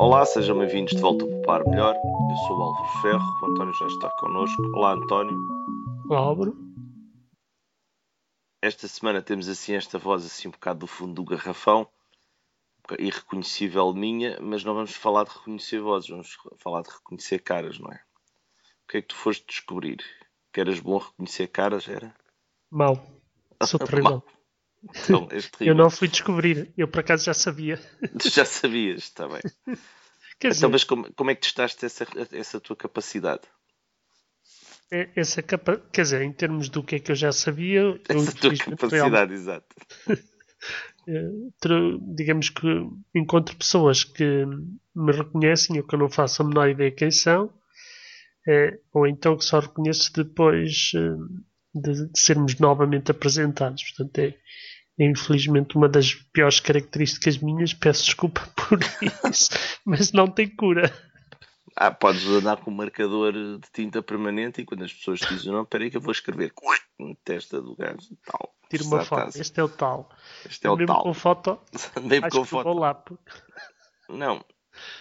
Olá, sejam bem-vindos de volta ao Par Melhor. Eu sou o Álvaro Ferro, o António já está connosco. Olá, António. Olá, Álvaro. Esta semana temos assim esta voz assim um bocado do fundo do garrafão, irreconhecível minha, mas não vamos falar de reconhecer vozes, vamos falar de reconhecer caras, não é? O que é que tu foste descobrir? Que eras bom a reconhecer caras, era? Mal. Sou terrível. Então, eu não fui descobrir, eu por acaso já sabia. Tu já sabias, está bem. Quer então, dizer, mas como, como é que testaste essa, essa tua capacidade? é- essa capa... quer dizer, em termos do que é que eu já sabia, eu Essa tua capacidade, exato. eh, digamos que encontro pessoas que me reconhecem ou que eu não faço a menor ideia quem são, eh, ou então que só reconheço depois eh, de sermos novamente apresentados. Portanto, é, é infelizmente uma das piores características minhas. Peço desculpa por isso, mas não tem cura. Ah, podes andar com um marcador de tinta permanente e quando as pessoas te dizem não, peraí que eu vou escrever na testa do gajo e tal. Tiro uma foto. Este é o tal. Este é o Mesmo tal. com foto, Mesmo acho com foto. vou lá. porque- Não,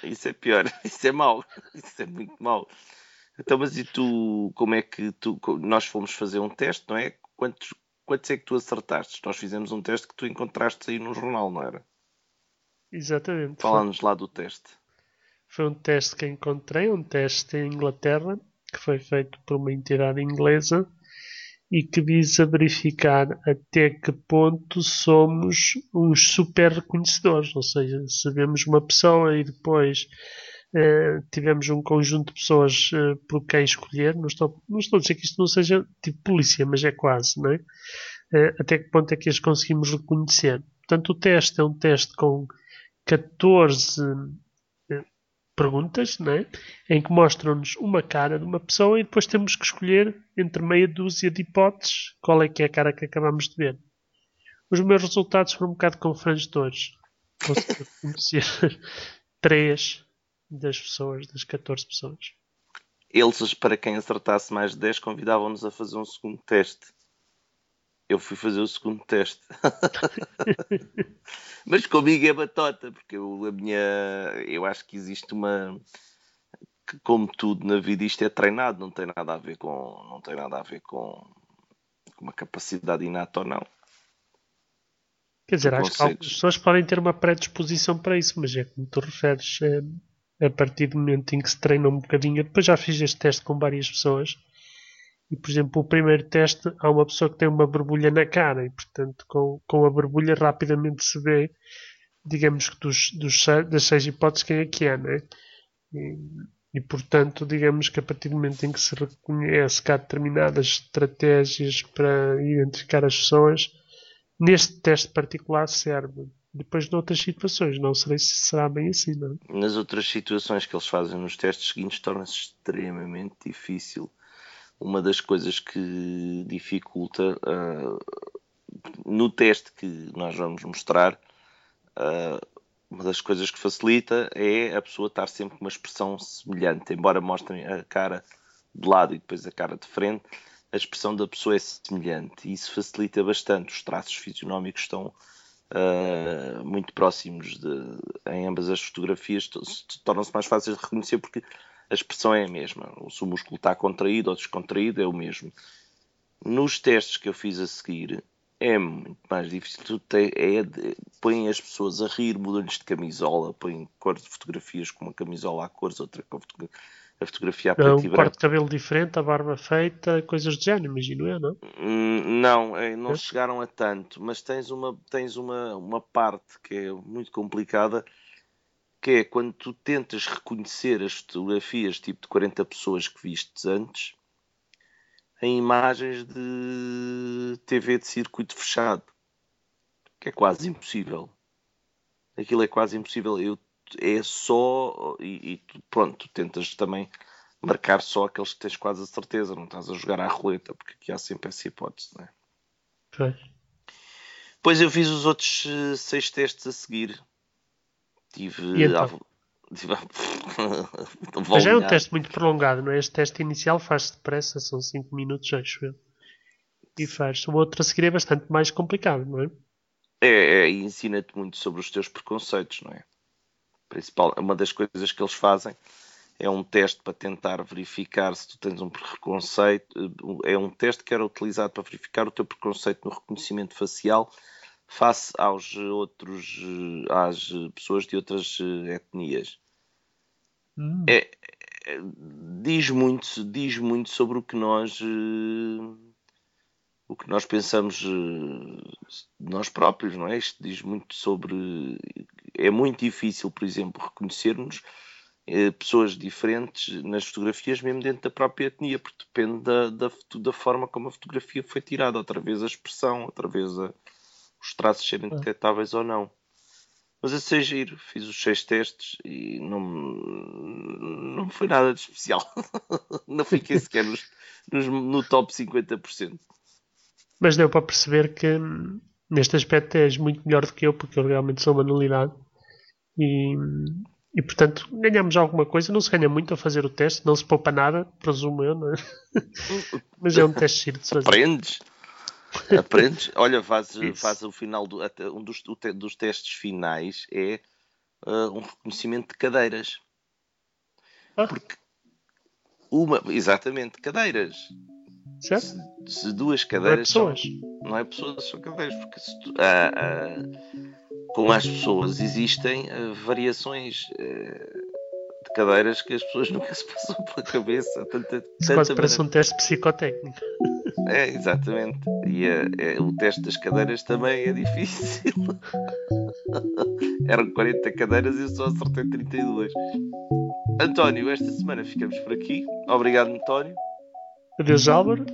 isso é pior. Isso é mau. Isso é muito mau. Então, mas e tu, como é que tu. Nós fomos fazer um teste, não é? Quantos, quantos é que tu acertaste? Nós fizemos um teste que tu encontraste aí no jornal, não era? Exatamente. Fala-nos lá do teste. foi um teste que encontrei, um teste em Inglaterra, que foi feito por uma entidade inglesa e que visa verificar até que ponto somos uns super reconhecedores, ou seja, se vemos uma pessoa e depois eh, tivemos um conjunto de pessoas eh, por quem escolher, não estou, não estou a dizer que isto não seja tipo polícia, mas é quase, não é? Eh, até que ponto é que as conseguimos reconhecer? Portanto, o teste é um teste com 14 eh, perguntas, não é? em que mostram-nos uma cara de uma pessoa e depois temos que escolher entre meia dúzia de hipóteses qual é que é a cara que acabamos de ver. Os meus resultados foram um bocado confrangedores. Consegui reconhecer três das pessoas, das 14 pessoas. Eles, para quem acertasse mais de 10, convidavam-nos a fazer um segundo teste. Eu fui fazer o segundo teste. Mas comigo é batota, porque eu, a minha, eu acho que existe uma. que, como tudo na vida, isto é treinado, não tem nada a ver com. não tem nada a ver com, com uma capacidade inata ou não. Quer dizer, acho que algumas pessoas podem ter uma predisposição para isso, mas é como tu referes, é, a partir do momento em que se treina um bocadinho. Eu depois já fiz este teste com várias pessoas e, por exemplo, o primeiro teste há uma pessoa que tem uma borbulha na cara e, portanto, com, com a borbulha rapidamente se vê, digamos que dos, dos, das seis hipóteses, quem é que é, né? E, e, portanto, digamos que a partir do momento em que se reconhece que há determinadas estratégias para identificar as pessoas, neste teste particular serve. Depois, noutras situações, não sei se será bem assim, não é? Nas outras situações que eles fazem nos testes seguintes, torna-se extremamente difícil. Uma das coisas que dificulta ah, no teste que nós vamos mostrar, ah, uma das coisas que facilita é a pessoa estar sempre com uma expressão semelhante, embora mostrem a cara de lado e depois a cara de frente, a expressão da pessoa é semelhante e isso facilita bastante. Os traços fisionómicos estão ah, muito próximos de, em ambas as fotografias, to- se- tornam-se mais fáceis de reconhecer porque a expressão é a mesma. Se o músculo está contraído ou descontraído, é o mesmo. Nos testes que eu fiz a seguir, é muito mais difícil. É de- põem as pessoas a rir, mudam-lhes de camisola, põem cores de fotografias com uma camisola a cores, outra com a fotogra- a fotografia a É preto um e corte branco. de cabelo diferente, a barba feita, coisas do género, imagino eu, não? Hum, Não, eh, não É? chegaram a tanto, mas tens uma, tens uma, uma parte que é muito complicada, que é quando tu tentas reconhecer as fotografias tipo de 40 pessoas que vistes antes em imagens de TV de circuito fechado, que é quase impossível. Aquilo é quase impossível. Eu, é só. E, e pronto, tu tentas também marcar só aqueles que tens quase a certeza, não estás a jogar à roleta, porque aqui há sempre essa hipótese, não é? Pois. Depois eu fiz os outros eh, seis testes a seguir. Tive. E então? Mas já é um teste muito prolongado, não é? Este teste inicial faz-se depressa, são 5 minutos, acho eu. E faz. O outro a seguir é bastante mais complicado, não é? É, é, e ensina-te muito sobre os teus preconceitos, não é? Principal, uma das coisas que eles fazem é um teste para tentar verificar se tu tens um preconceito, é um teste que era utilizado para verificar o teu preconceito no reconhecimento facial face aos outros, às pessoas de outras etnias. Hum. É, é, diz muito, diz muito sobre o que nós o que nós pensamos de nós próprios, não é? Isto diz muito sobre. É muito difícil, por exemplo, reconhecermos eh, pessoas diferentes nas fotografias, mesmo dentro da própria etnia, porque depende da, da, da forma como a fotografia foi tirada, outra vez a expressão, outra vez a, os traços serem detectáveis ou não. Mas a ser giro, fiz os seis testes e não, não foi nada de especial. não fiquei sequer nos, nos, no top 50%. Mas deu para perceber que neste aspecto és muito melhor do que eu, porque eu realmente sou uma nulidade. E, e portanto ganhamos alguma coisa. Não se ganha muito a fazer o teste, não se poupa nada, presumo eu, não é? Mas é um teste giro de fazer. Aprendes. Aprendes. Olha, faz, faz o final do, um dos, dos testes finais é uh, um reconhecimento de cadeiras. Ah. Porque uma, exatamente, cadeiras. Certo? Se, se duas cadeiras. Não é pessoas. São, não é pessoas, são cadeiras. Porque se tu, ah, ah, com as pessoas existem ah, variações de cadeiras que as pessoas nunca se passam pela cabeça. Tanta, Isso quase parece um teste psicotécnico. É, exatamente. E é, é, o teste das cadeiras também é difícil. Eram 40 cadeiras e eu só acertei 32. António, esta semana ficamos por aqui. Obrigado, António. Adeus, Álvaro.